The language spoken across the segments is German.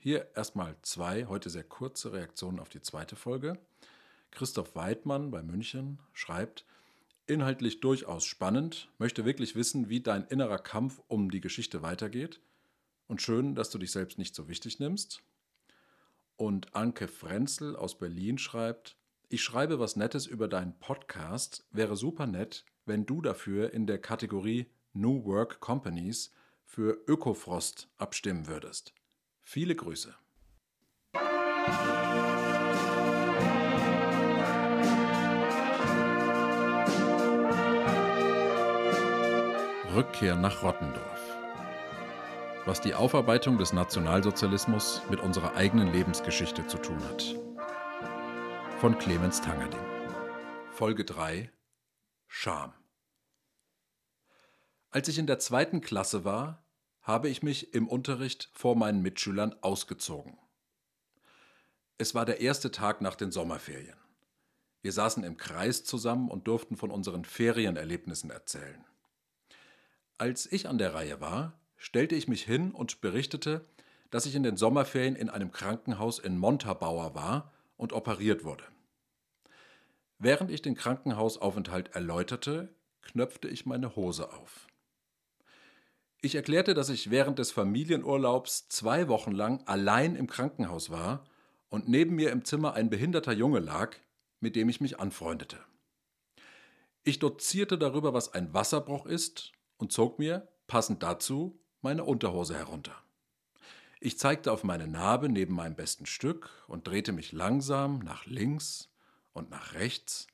Hier erstmal zwei, heute sehr kurze Reaktionen auf die zweite Folge. Christoph Weidmann bei München schreibt, inhaltlich durchaus spannend, möchte wirklich wissen, wie dein innerer Kampf um die Geschichte weitergeht. Und schön, dass du dich selbst nicht so wichtig nimmst. Und Anke Frenzel aus Berlin schreibt, ich schreibe was Nettes über deinen Podcast, wäre super nett, wenn du dafür in der Kategorie New Work Companies für Ökofrost abstimmen würdest. Viele Grüße. Rückkehr nach Rottendorf. Was die Aufarbeitung des Nationalsozialismus mit unserer eigenen Lebensgeschichte zu tun hat. Von Clemens Tangerding. Folge 3 Scham. Als ich in der zweiten Klasse war, habe ich mich im Unterricht vor meinen Mitschülern ausgezogen. Es war der erste Tag nach den Sommerferien. Wir saßen im Kreis zusammen und durften von unseren Ferienerlebnissen erzählen. Als ich an der Reihe war, stellte ich mich hin und berichtete, dass ich in den Sommerferien in einem Krankenhaus in Montabaur war und operiert wurde. Während ich den Krankenhausaufenthalt erläuterte, knöpfte ich meine Hose auf. Ich erklärte, dass ich während des Familienurlaubs zwei Wochen lang allein im Krankenhaus war und neben mir im Zimmer ein behinderter Junge lag, mit dem ich mich anfreundete. Ich dozierte darüber, was ein Wasserbruch ist und zog mir, passend dazu, meine Unterhose herunter. Ich zeigte auf meine Narbe neben meinem besten Stück und drehte mich langsam nach links und nach rechts,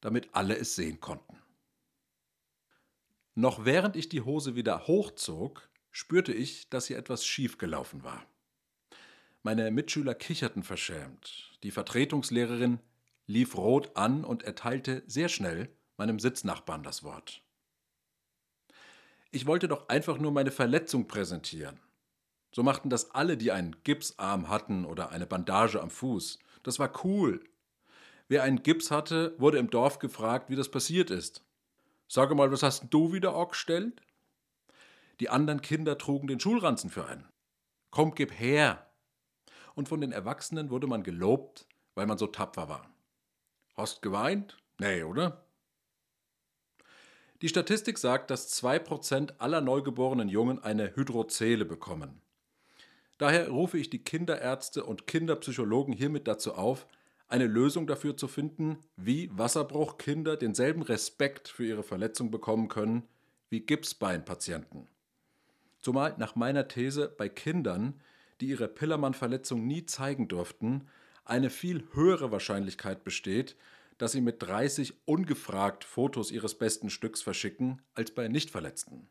damit alle es sehen konnten. Noch während ich die Hose wieder hochzog, spürte ich, dass hier etwas schiefgelaufen war. Meine Mitschüler kicherten verschämt. Die Vertretungslehrerin lief rot an und erteilte sehr schnell meinem Sitznachbarn das Wort. Ich wollte doch einfach nur meine Verletzung präsentieren. So machten das alle, die einen Gipsarm hatten oder eine Bandage am Fuß. Das war cool. Wer einen Gips hatte, wurde im Dorf gefragt, wie das passiert ist. Sage mal, was hast du wieder angestellt? Die anderen Kinder trugen den Schulranzen für einen. Komm, gib her! Und von den Erwachsenen wurde man gelobt, weil man so tapfer war. Hast geweint? Nee, oder? Die Statistik sagt, dass 2% aller neugeborenen Jungen eine Hydrozele bekommen. Daher rufe ich die Kinderärzte und Kinderpsychologen hiermit dazu auf, eine Lösung dafür zu finden, wie Wasserbruchkinder denselben Respekt für ihre Verletzung bekommen können wie Gipsbeinpatienten. Zumal nach meiner These bei Kindern, die ihre Pillermann-Verletzung nie zeigen durften, eine viel höhere Wahrscheinlichkeit besteht, dass sie mit 30 ungefragt Fotos ihres besten Stücks verschicken, als bei Nichtverletzten.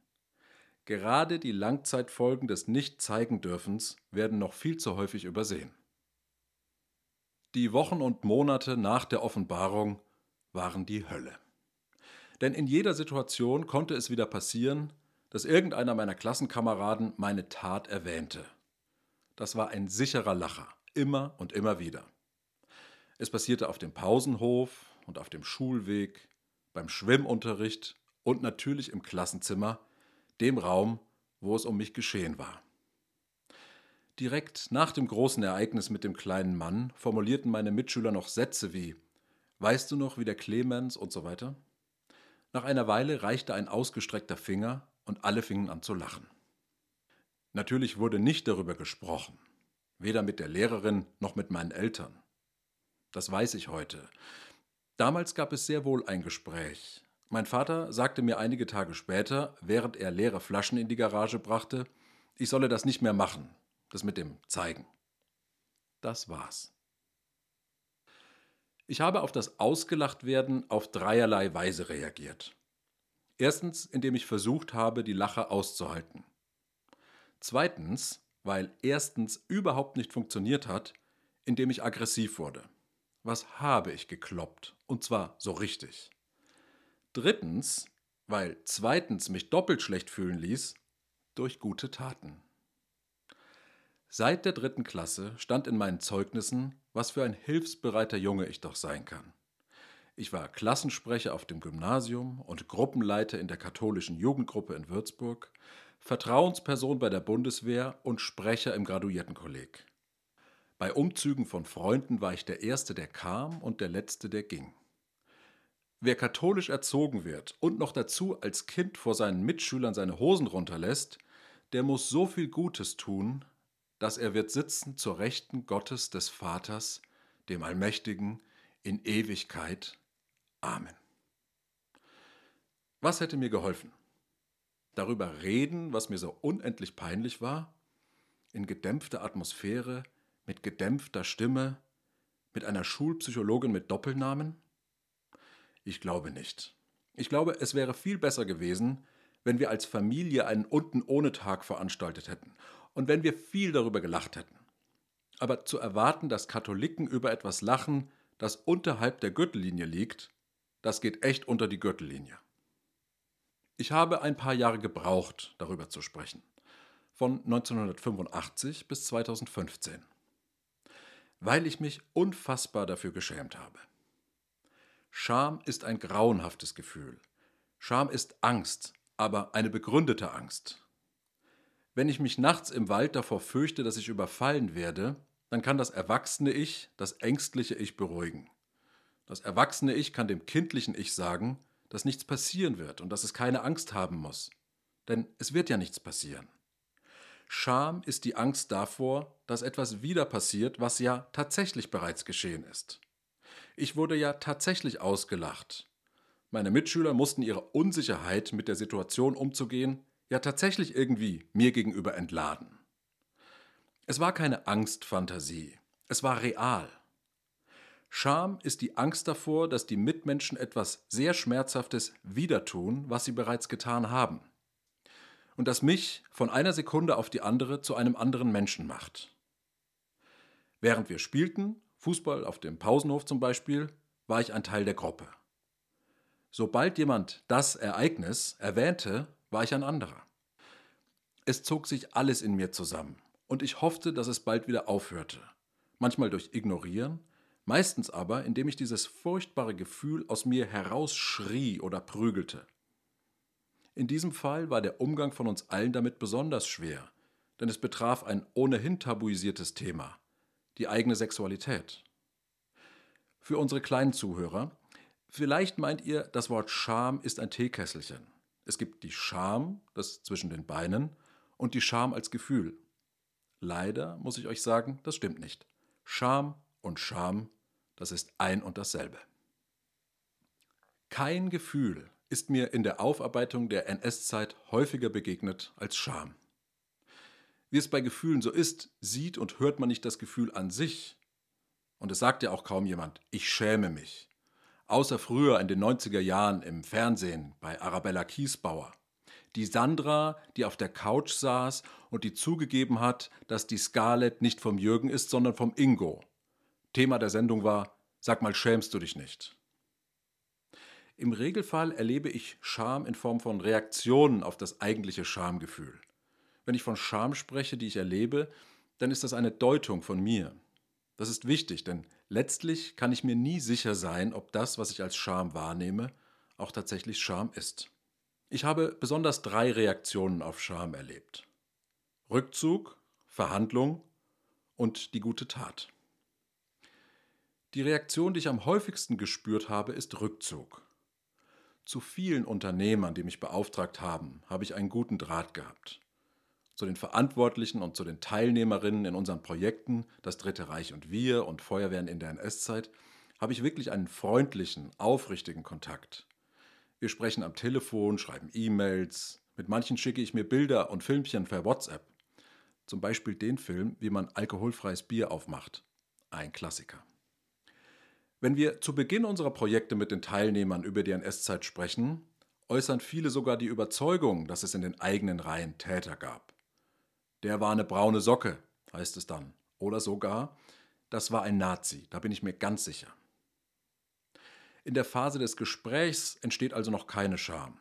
Gerade die Langzeitfolgen des Nicht-Zeigen-Dürfens werden noch viel zu häufig übersehen. Die Wochen und Monate nach der Offenbarung waren die Hölle. Denn in jeder Situation konnte es wieder passieren, dass irgendeiner meiner Klassenkameraden meine Tat erwähnte. Das war ein sicherer Lacher, immer und immer wieder. Es passierte auf dem Pausenhof und auf dem Schulweg, beim Schwimmunterricht und natürlich im Klassenzimmer, dem Raum, wo es um mich geschehen war. Direkt nach dem großen Ereignis mit dem kleinen Mann formulierten meine Mitschüler noch Sätze wie Weißt du noch, wie der Clemens und so weiter? Nach einer Weile reichte ein ausgestreckter Finger und alle fingen an zu lachen. Natürlich wurde nicht darüber gesprochen, weder mit der Lehrerin noch mit meinen Eltern. Das weiß ich heute. Damals gab es sehr wohl ein Gespräch. Mein Vater sagte mir einige Tage später, während er leere Flaschen in die Garage brachte, ich solle das nicht mehr machen, das mit dem Zeigen. Das war's. Ich habe auf das Ausgelachtwerden auf dreierlei Weise reagiert. Erstens, indem ich versucht habe, die Lache auszuhalten. Zweitens, weil erstens überhaupt nicht funktioniert hat, indem ich aggressiv wurde. Was habe ich gekloppt? Und zwar so richtig. Drittens, weil zweitens mich doppelt schlecht fühlen ließ, durch gute Taten. Seit der dritten Klasse stand in meinen Zeugnissen, was für ein hilfsbereiter Junge ich doch sein kann. Ich war Klassensprecher auf dem Gymnasium und Gruppenleiter in der katholischen Jugendgruppe in Würzburg, Vertrauensperson bei der Bundeswehr und Sprecher im Graduiertenkolleg. Bei Umzügen von Freunden war ich der Erste, der kam und der Letzte, der ging. Wer katholisch erzogen wird und noch dazu als Kind vor seinen Mitschülern seine Hosen runterlässt, der muss so viel Gutes tun, dass er wird sitzen zur Rechten Gottes des Vaters, dem Allmächtigen, in Ewigkeit. Amen. Was hätte mir geholfen? Darüber reden, was mir so unendlich peinlich war? In gedämpfter Atmosphäre, mit gedämpfter Stimme, mit einer Schulpsychologin mit Doppelnamen? Ich glaube nicht. Ich glaube, es wäre viel besser gewesen, wenn wir als Familie einen Unten ohne Tag veranstaltet hätten und wenn wir viel darüber gelacht hätten. Aber zu erwarten, dass Katholiken über etwas lachen, das unterhalb der Gürtellinie liegt, das geht echt unter die Gürtellinie. Ich habe ein paar Jahre gebraucht, darüber zu sprechen. Von 1985 bis 2015. Weil ich mich unfassbar dafür geschämt habe. Scham ist ein grauenhaftes Gefühl. Scham ist Angst, aber eine begründete Angst. Wenn ich mich nachts im Wald davor fürchte, dass ich überfallen werde, dann kann das erwachsene Ich das ängstliche Ich beruhigen. Das erwachsene Ich kann dem kindlichen Ich sagen, dass nichts passieren wird und dass es keine Angst haben muss. Denn es wird ja nichts passieren. Scham ist die Angst davor, dass etwas wieder passiert, was ja tatsächlich bereits geschehen ist. Ich wurde ja tatsächlich ausgelacht. Meine Mitschüler mussten ihre Unsicherheit mit der Situation umzugehen ja tatsächlich irgendwie mir gegenüber entladen. Es war keine Angstfantasie, es war real. Scham ist die Angst davor, dass die Mitmenschen etwas sehr Schmerzhaftes wieder tun, was sie bereits getan haben. Und das mich von einer Sekunde auf die andere zu einem anderen Menschen macht. Während wir spielten, Fußball auf dem Pausenhof zum Beispiel, war ich ein Teil der Gruppe. Sobald jemand das Ereignis erwähnte, war ich ein anderer. Es zog sich alles in mir zusammen und ich hoffte, dass es bald wieder aufhörte. Manchmal durch Ignorieren, meistens aber, indem ich dieses furchtbare Gefühl aus mir herausschrie oder prügelte. In diesem Fall war der Umgang von uns allen damit besonders schwer, denn es betraf ein ohnehin tabuisiertes Thema, die eigene Sexualität. Für unsere kleinen Zuhörer, vielleicht meint ihr, das Wort Scham ist ein Teekesselchen. Es gibt die Scham, das zwischen den Beinen, und die Scham als Gefühl. Leider muss ich euch sagen, das stimmt nicht. Scham und Scham, das ist ein und dasselbe. Kein Gefühl ist mir in der Aufarbeitung der NS-Zeit häufiger begegnet als Scham. Wie es bei Gefühlen so ist, sieht und hört man nicht das Gefühl an sich. Und es sagt ja auch kaum jemand, ich schäme mich. Außer früher in den 90er Jahren im Fernsehen bei Arabella Kiesbauer. Die Sandra, die auf der Couch saß und die zugegeben hat, dass die Scarlett nicht vom Jürgen ist, sondern vom Ingo. Thema der Sendung war, sag mal, schämst du dich nicht? Im Regelfall erlebe ich Scham in Form von Reaktionen auf das eigentliche Schamgefühl. Wenn ich von Scham spreche, die ich erlebe, dann ist das eine Deutung von mir. Das ist wichtig, denn letztlich kann ich mir nie sicher sein, ob das, was ich als Scham wahrnehme, auch tatsächlich Scham ist. Ich habe besonders drei Reaktionen auf Scham erlebt. Rückzug, Verhandlung und die gute Tat. Die Reaktion, die ich am häufigsten gespürt habe, ist Rückzug. Zu vielen Unternehmern, die mich beauftragt haben, habe ich einen guten Draht gehabt zu den Verantwortlichen und zu den Teilnehmerinnen in unseren Projekten, das Dritte Reich und wir und Feuerwehren in der NS-Zeit, habe ich wirklich einen freundlichen, aufrichtigen Kontakt. Wir sprechen am Telefon, schreiben E-Mails, mit manchen schicke ich mir Bilder und Filmchen per WhatsApp. Zum Beispiel den Film, wie man alkoholfreies Bier aufmacht. Ein Klassiker. Wenn wir zu Beginn unserer Projekte mit den Teilnehmern über die NS-Zeit sprechen, äußern viele sogar die Überzeugung, dass es in den eigenen Reihen Täter gab. Der war eine braune Socke, heißt es dann. Oder sogar, das war ein Nazi, da bin ich mir ganz sicher. In der Phase des Gesprächs entsteht also noch keine Scham.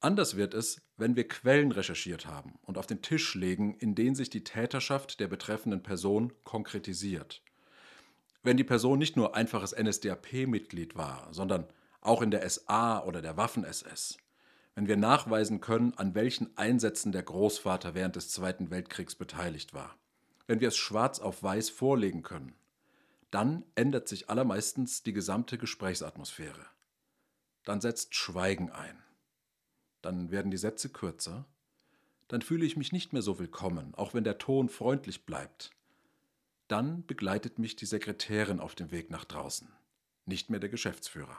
Anders wird es, wenn wir Quellen recherchiert haben und auf den Tisch legen, in denen sich die Täterschaft der betreffenden Person konkretisiert. Wenn die Person nicht nur einfaches NSDAP-Mitglied war, sondern auch in der SA oder der Waffen-SS wenn wir nachweisen können, an welchen Einsätzen der Großvater während des Zweiten Weltkriegs beteiligt war, wenn wir es schwarz auf weiß vorlegen können, dann ändert sich allermeistens die gesamte Gesprächsatmosphäre. Dann setzt Schweigen ein. Dann werden die Sätze kürzer. Dann fühle ich mich nicht mehr so willkommen, auch wenn der Ton freundlich bleibt. Dann begleitet mich die Sekretärin auf dem Weg nach draußen, nicht mehr der Geschäftsführer.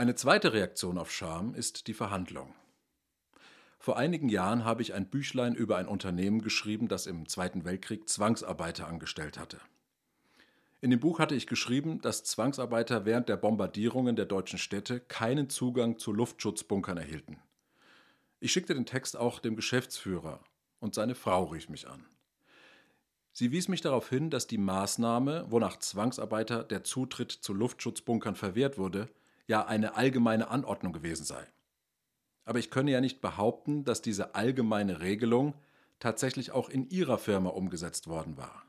Eine zweite Reaktion auf Scham ist die Verhandlung. Vor einigen Jahren habe ich ein Büchlein über ein Unternehmen geschrieben, das im Zweiten Weltkrieg Zwangsarbeiter angestellt hatte. In dem Buch hatte ich geschrieben, dass Zwangsarbeiter während der Bombardierungen der deutschen Städte keinen Zugang zu Luftschutzbunkern erhielten. Ich schickte den Text auch dem Geschäftsführer und seine Frau rief mich an. Sie wies mich darauf hin, dass die Maßnahme, wonach Zwangsarbeiter der Zutritt zu Luftschutzbunkern verwehrt wurde, ja eine allgemeine Anordnung gewesen sei. Aber ich könne ja nicht behaupten, dass diese allgemeine Regelung tatsächlich auch in Ihrer Firma umgesetzt worden war.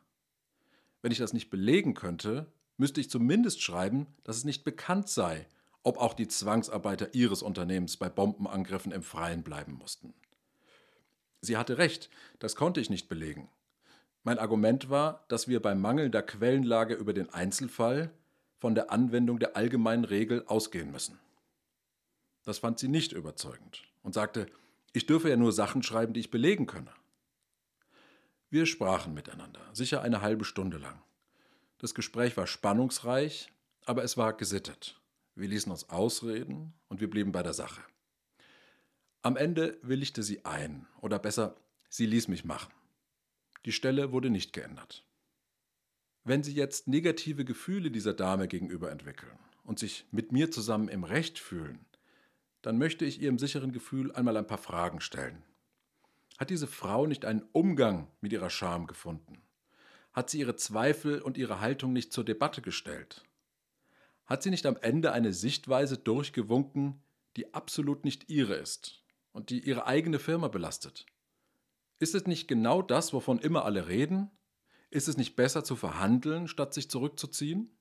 Wenn ich das nicht belegen könnte, müsste ich zumindest schreiben, dass es nicht bekannt sei, ob auch die Zwangsarbeiter Ihres Unternehmens bei Bombenangriffen im Freien bleiben mussten. Sie hatte recht, das konnte ich nicht belegen. Mein Argument war, dass wir bei mangelnder Quellenlage über den Einzelfall von der Anwendung der allgemeinen Regel ausgehen müssen. Das fand sie nicht überzeugend und sagte, ich dürfe ja nur Sachen schreiben, die ich belegen könne. Wir sprachen miteinander, sicher eine halbe Stunde lang. Das Gespräch war spannungsreich, aber es war gesittet. Wir ließen uns ausreden und wir blieben bei der Sache. Am Ende willigte sie ein, oder besser, sie ließ mich machen. Die Stelle wurde nicht geändert. Wenn Sie jetzt negative Gefühle dieser Dame gegenüber entwickeln und sich mit mir zusammen im Recht fühlen, dann möchte ich Ihrem sicheren Gefühl einmal ein paar Fragen stellen. Hat diese Frau nicht einen Umgang mit ihrer Scham gefunden? Hat sie ihre Zweifel und ihre Haltung nicht zur Debatte gestellt? Hat sie nicht am Ende eine Sichtweise durchgewunken, die absolut nicht ihre ist und die ihre eigene Firma belastet? Ist es nicht genau das, wovon immer alle reden? Ist es nicht besser zu verhandeln, statt sich zurückzuziehen?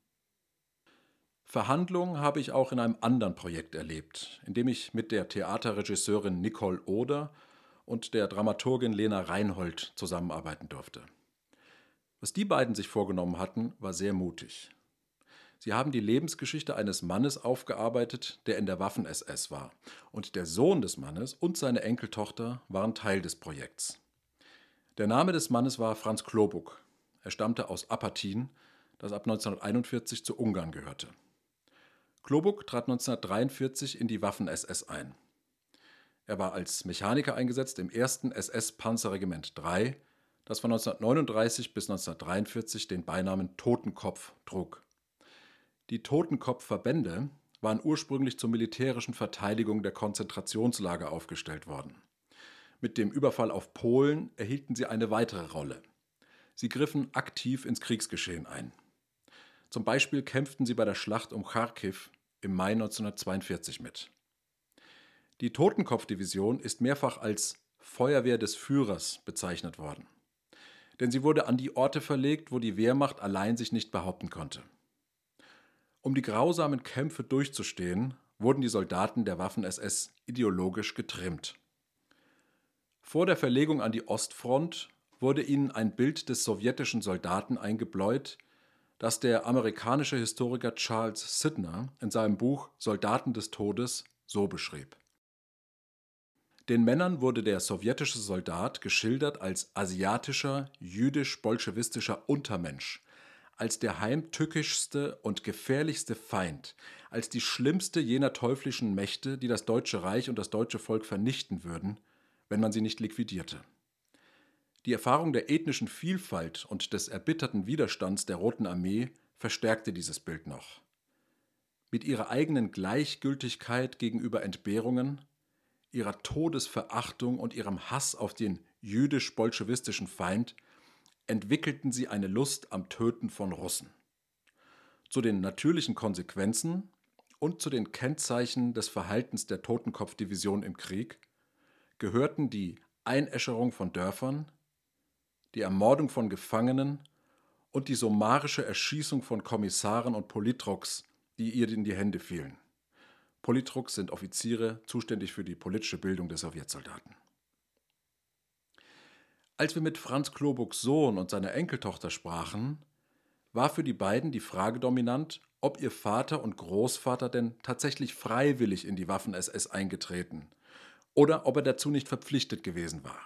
Verhandlungen habe ich auch in einem anderen Projekt erlebt, in dem ich mit der Theaterregisseurin Nicole Oder und der Dramaturgin Lena Reinhold zusammenarbeiten durfte. Was die beiden sich vorgenommen hatten, war sehr mutig. Sie haben die Lebensgeschichte eines Mannes aufgearbeitet, der in der Waffen-SS war, und der Sohn des Mannes und seine Enkeltochter waren Teil des Projekts. Der Name des Mannes war Franz Klobuck. Er stammte aus Apatin, das ab 1941 zu Ungarn gehörte. Klobuck trat 1943 in die Waffen-SS ein. Er war als Mechaniker eingesetzt im 1. SS-Panzerregiment 3, das von 1939 bis 1943 den Beinamen Totenkopf trug. Die Totenkopfverbände waren ursprünglich zur militärischen Verteidigung der Konzentrationslager aufgestellt worden. Mit dem Überfall auf Polen erhielten sie eine weitere Rolle. Sie griffen aktiv ins Kriegsgeschehen ein. Zum Beispiel kämpften sie bei der Schlacht um Kharkiv im Mai 1942 mit. Die Totenkopfdivision ist mehrfach als Feuerwehr des Führers bezeichnet worden. Denn sie wurde an die Orte verlegt, wo die Wehrmacht allein sich nicht behaupten konnte. Um die grausamen Kämpfe durchzustehen, wurden die Soldaten der Waffen-SS ideologisch getrimmt. Vor der Verlegung an die Ostfront wurde ihnen ein Bild des sowjetischen Soldaten eingebläut, das der amerikanische Historiker Charles Sidner in seinem Buch Soldaten des Todes so beschrieb. Den Männern wurde der sowjetische Soldat geschildert als asiatischer, jüdisch-bolschewistischer Untermensch, als der heimtückischste und gefährlichste Feind, als die schlimmste jener teuflischen Mächte, die das Deutsche Reich und das deutsche Volk vernichten würden, wenn man sie nicht liquidierte. Die Erfahrung der ethnischen Vielfalt und des erbitterten Widerstands der Roten Armee verstärkte dieses Bild noch. Mit ihrer eigenen Gleichgültigkeit gegenüber Entbehrungen, ihrer Todesverachtung und ihrem Hass auf den jüdisch-bolschewistischen Feind entwickelten sie eine Lust am Töten von Russen. Zu den natürlichen Konsequenzen und zu den Kennzeichen des Verhaltens der Totenkopfdivision im Krieg gehörten die Einäscherung von Dörfern, die Ermordung von Gefangenen und die summarische Erschießung von Kommissaren und Politruks, die ihr in die Hände fielen. Politruks sind Offiziere zuständig für die politische Bildung der Sowjetsoldaten. Als wir mit Franz Klobucks Sohn und seiner Enkeltochter sprachen, war für die beiden die Frage dominant, ob ihr Vater und Großvater denn tatsächlich freiwillig in die Waffen-SS eingetreten oder ob er dazu nicht verpflichtet gewesen war.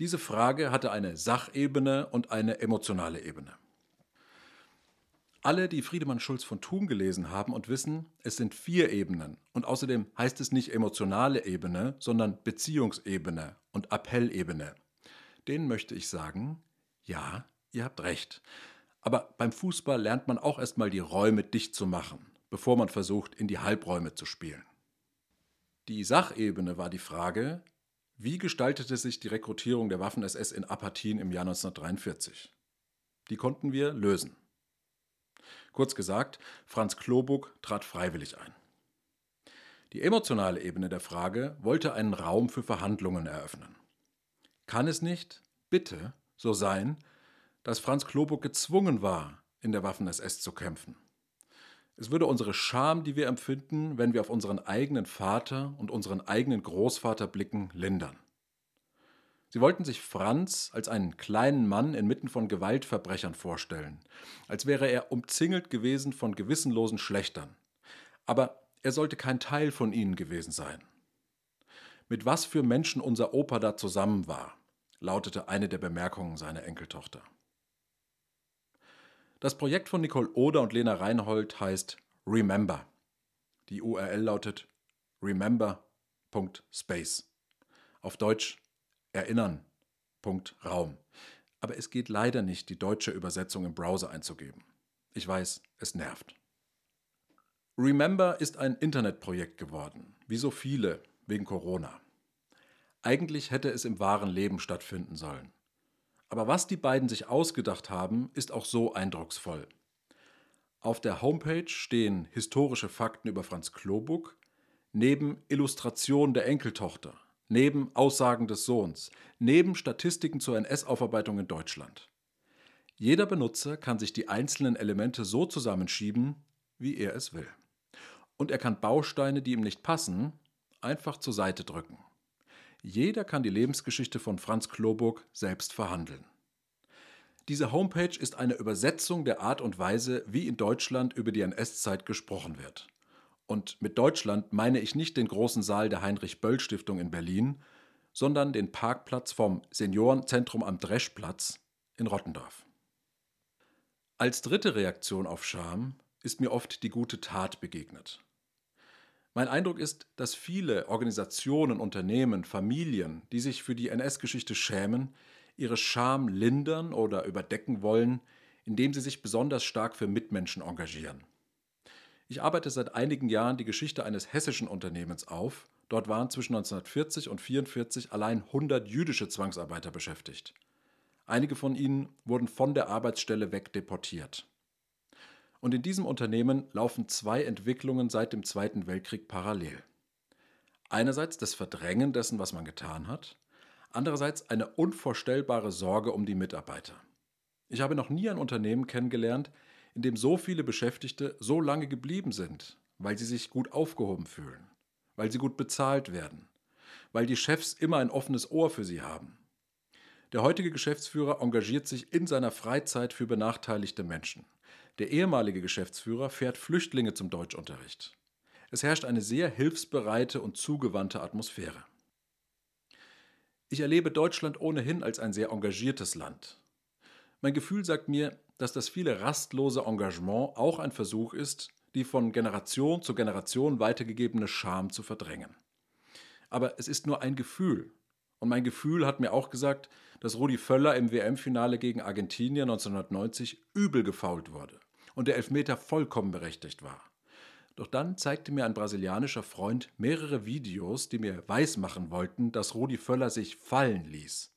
Diese Frage hatte eine Sachebene und eine emotionale Ebene. Alle, die Friedemann Schulz von Thun gelesen haben und wissen, es sind vier Ebenen und außerdem heißt es nicht emotionale Ebene, sondern Beziehungsebene und Appellebene. Denen möchte ich sagen, ja, ihr habt recht. Aber beim Fußball lernt man auch erstmal die Räume dicht zu machen, bevor man versucht, in die Halbräume zu spielen. Die Sachebene war die Frage, wie gestaltete sich die Rekrutierung der Waffen-SS in Apathien im Jahr 1943? Die konnten wir lösen. Kurz gesagt, Franz Klobuck trat freiwillig ein. Die emotionale Ebene der Frage wollte einen Raum für Verhandlungen eröffnen. Kann es nicht, bitte, so sein, dass Franz Klobuck gezwungen war, in der Waffen-SS zu kämpfen? Es würde unsere Scham, die wir empfinden, wenn wir auf unseren eigenen Vater und unseren eigenen Großvater blicken, lindern. Sie wollten sich Franz als einen kleinen Mann inmitten von Gewaltverbrechern vorstellen, als wäre er umzingelt gewesen von gewissenlosen Schlechtern. Aber er sollte kein Teil von ihnen gewesen sein. Mit was für Menschen unser Opa da zusammen war, lautete eine der Bemerkungen seiner Enkeltochter. Das Projekt von Nicole Oder und Lena Reinhold heißt Remember. Die URL lautet remember.space. Auf Deutsch Erinnern. Punkt Raum. Aber es geht leider nicht, die deutsche Übersetzung im Browser einzugeben. Ich weiß, es nervt. Remember ist ein Internetprojekt geworden, wie so viele, wegen Corona. Eigentlich hätte es im wahren Leben stattfinden sollen. Aber was die beiden sich ausgedacht haben, ist auch so eindrucksvoll. Auf der Homepage stehen historische Fakten über Franz Klobuck, neben Illustrationen der Enkeltochter, neben Aussagen des Sohns, neben Statistiken zur NS-Aufarbeitung in Deutschland. Jeder Benutzer kann sich die einzelnen Elemente so zusammenschieben, wie er es will. Und er kann Bausteine, die ihm nicht passen, einfach zur Seite drücken. Jeder kann die Lebensgeschichte von Franz Kloburg selbst verhandeln. Diese Homepage ist eine Übersetzung der Art und Weise, wie in Deutschland über die NS-Zeit gesprochen wird. Und mit Deutschland meine ich nicht den großen Saal der Heinrich-Böll-Stiftung in Berlin, sondern den Parkplatz vom Seniorenzentrum am Dreschplatz in Rottendorf. Als dritte Reaktion auf Scham ist mir oft die gute Tat begegnet. Mein Eindruck ist, dass viele Organisationen, Unternehmen, Familien, die sich für die NS-Geschichte schämen, ihre Scham lindern oder überdecken wollen, indem sie sich besonders stark für Mitmenschen engagieren. Ich arbeite seit einigen Jahren die Geschichte eines hessischen Unternehmens auf. Dort waren zwischen 1940 und 1944 allein 100 jüdische Zwangsarbeiter beschäftigt. Einige von ihnen wurden von der Arbeitsstelle weg deportiert. Und in diesem Unternehmen laufen zwei Entwicklungen seit dem Zweiten Weltkrieg parallel. Einerseits das Verdrängen dessen, was man getan hat, andererseits eine unvorstellbare Sorge um die Mitarbeiter. Ich habe noch nie ein Unternehmen kennengelernt, in dem so viele Beschäftigte so lange geblieben sind, weil sie sich gut aufgehoben fühlen, weil sie gut bezahlt werden, weil die Chefs immer ein offenes Ohr für sie haben. Der heutige Geschäftsführer engagiert sich in seiner Freizeit für benachteiligte Menschen. Der ehemalige Geschäftsführer fährt Flüchtlinge zum Deutschunterricht. Es herrscht eine sehr hilfsbereite und zugewandte Atmosphäre. Ich erlebe Deutschland ohnehin als ein sehr engagiertes Land. Mein Gefühl sagt mir, dass das viele rastlose Engagement auch ein Versuch ist, die von Generation zu Generation weitergegebene Scham zu verdrängen. Aber es ist nur ein Gefühl. Und mein Gefühl hat mir auch gesagt, dass Rudi Völler im WM-Finale gegen Argentinien 1990 übel gefault wurde und der Elfmeter vollkommen berechtigt war. Doch dann zeigte mir ein brasilianischer Freund mehrere Videos, die mir weismachen wollten, dass Rudi Völler sich fallen ließ.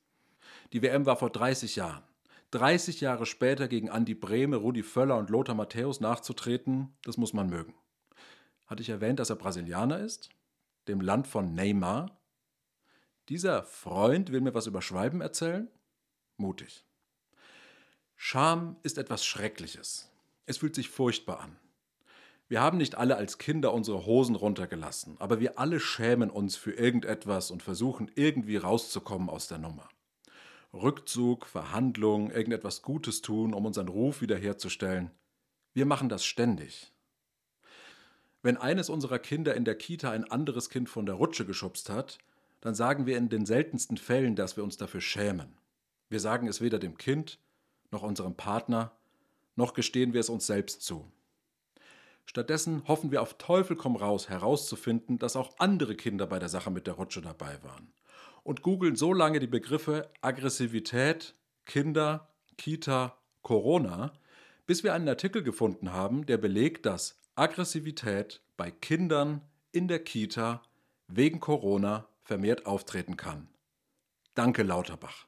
Die WM war vor 30 Jahren. 30 Jahre später gegen Andi Brehme, Rudi Völler und Lothar Matthäus nachzutreten, das muss man mögen. Hatte ich erwähnt, dass er Brasilianer ist? Dem Land von Neymar? Dieser Freund will mir was über Schwalben erzählen? Mutig. Scham ist etwas Schreckliches. Es fühlt sich furchtbar an. Wir haben nicht alle als Kinder unsere Hosen runtergelassen, aber wir alle schämen uns für irgendetwas und versuchen irgendwie rauszukommen aus der Nummer. Rückzug, Verhandlung, irgendetwas Gutes tun, um unseren Ruf wiederherzustellen. Wir machen das ständig. Wenn eines unserer Kinder in der Kita ein anderes Kind von der Rutsche geschubst hat, dann sagen wir in den seltensten Fällen, dass wir uns dafür schämen. Wir sagen es weder dem Kind noch unserem Partner, noch gestehen wir es uns selbst zu. Stattdessen hoffen wir auf Teufel komm raus herauszufinden, dass auch andere Kinder bei der Sache mit der Rutsche dabei waren. Und googeln so lange die Begriffe Aggressivität, Kinder, Kita, Corona, bis wir einen Artikel gefunden haben, der belegt, dass Aggressivität bei Kindern in der Kita wegen Corona vermehrt auftreten kann. Danke, Lauterbach.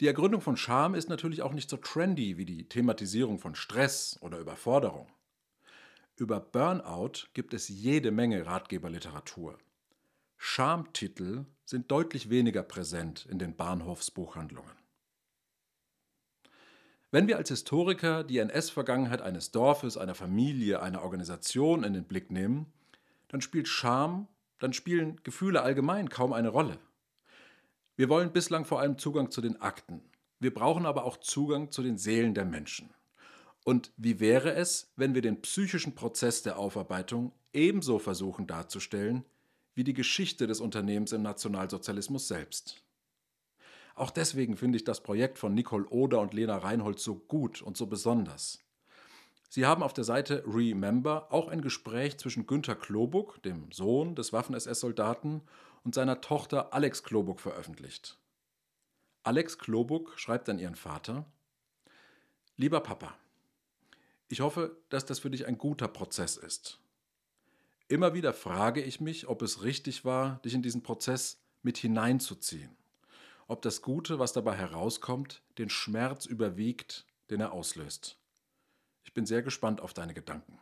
Die Ergründung von Scham ist natürlich auch nicht so trendy wie die Thematisierung von Stress oder Überforderung. Über Burnout gibt es jede Menge Ratgeberliteratur. Schamtitel sind deutlich weniger präsent in den Bahnhofsbuchhandlungen. Wenn wir als Historiker die NS-Vergangenheit eines Dorfes, einer Familie, einer Organisation in den Blick nehmen, dann spielt Scham, dann spielen Gefühle allgemein kaum eine Rolle. Wir wollen bislang vor allem Zugang zu den Akten. Wir brauchen aber auch Zugang zu den Seelen der Menschen. Und wie wäre es, wenn wir den psychischen Prozess der Aufarbeitung ebenso versuchen darzustellen wie die Geschichte des Unternehmens im Nationalsozialismus selbst? Auch deswegen finde ich das Projekt von Nicole Oder und Lena Reinhold so gut und so besonders. Sie haben auf der Seite Remember auch ein Gespräch zwischen Günter Klobuck, dem Sohn des Waffen-SS-Soldaten, und seiner Tochter Alex Klobuck veröffentlicht. Alex Klobuck schreibt an ihren Vater: Lieber Papa, ich hoffe, dass das für dich ein guter Prozess ist. Immer wieder frage ich mich, ob es richtig war, dich in diesen Prozess mit hineinzuziehen. Ob das Gute, was dabei herauskommt, den Schmerz überwiegt, den er auslöst. Ich bin sehr gespannt auf deine Gedanken.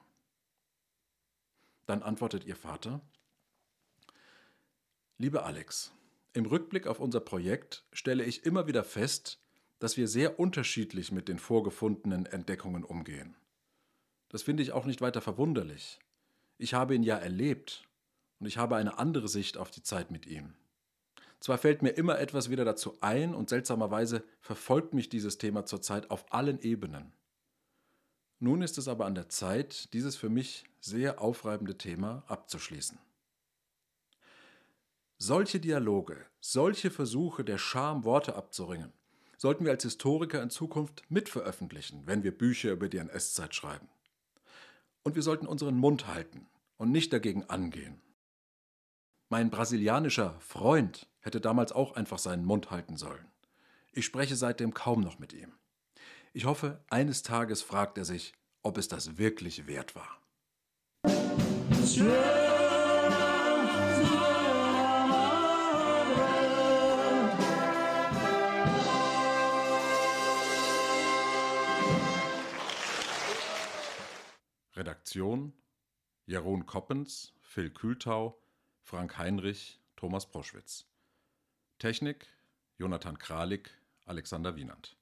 Dann antwortet ihr Vater, Liebe Alex, im Rückblick auf unser Projekt stelle ich immer wieder fest, dass wir sehr unterschiedlich mit den vorgefundenen Entdeckungen umgehen. Das finde ich auch nicht weiter verwunderlich. Ich habe ihn ja erlebt und ich habe eine andere Sicht auf die Zeit mit ihm. Zwar fällt mir immer etwas wieder dazu ein und seltsamerweise verfolgt mich dieses Thema zurzeit auf allen Ebenen. Nun ist es aber an der Zeit, dieses für mich sehr aufreibende Thema abzuschließen. Solche Dialoge, solche Versuche der Scham Worte abzuringen, sollten wir als Historiker in Zukunft mitveröffentlichen, wenn wir Bücher über die NS-Zeit schreiben. Und wir sollten unseren Mund halten und nicht dagegen angehen. Mein brasilianischer Freund hätte damals auch einfach seinen Mund halten sollen. Ich spreche seitdem kaum noch mit ihm. Ich hoffe, eines Tages fragt er sich, ob es das wirklich wert war. Redaktion Jeroen Koppens, Phil Kühltau, Frank Heinrich, Thomas Proschwitz. Technik Jonathan Kralik, Alexander Wienand.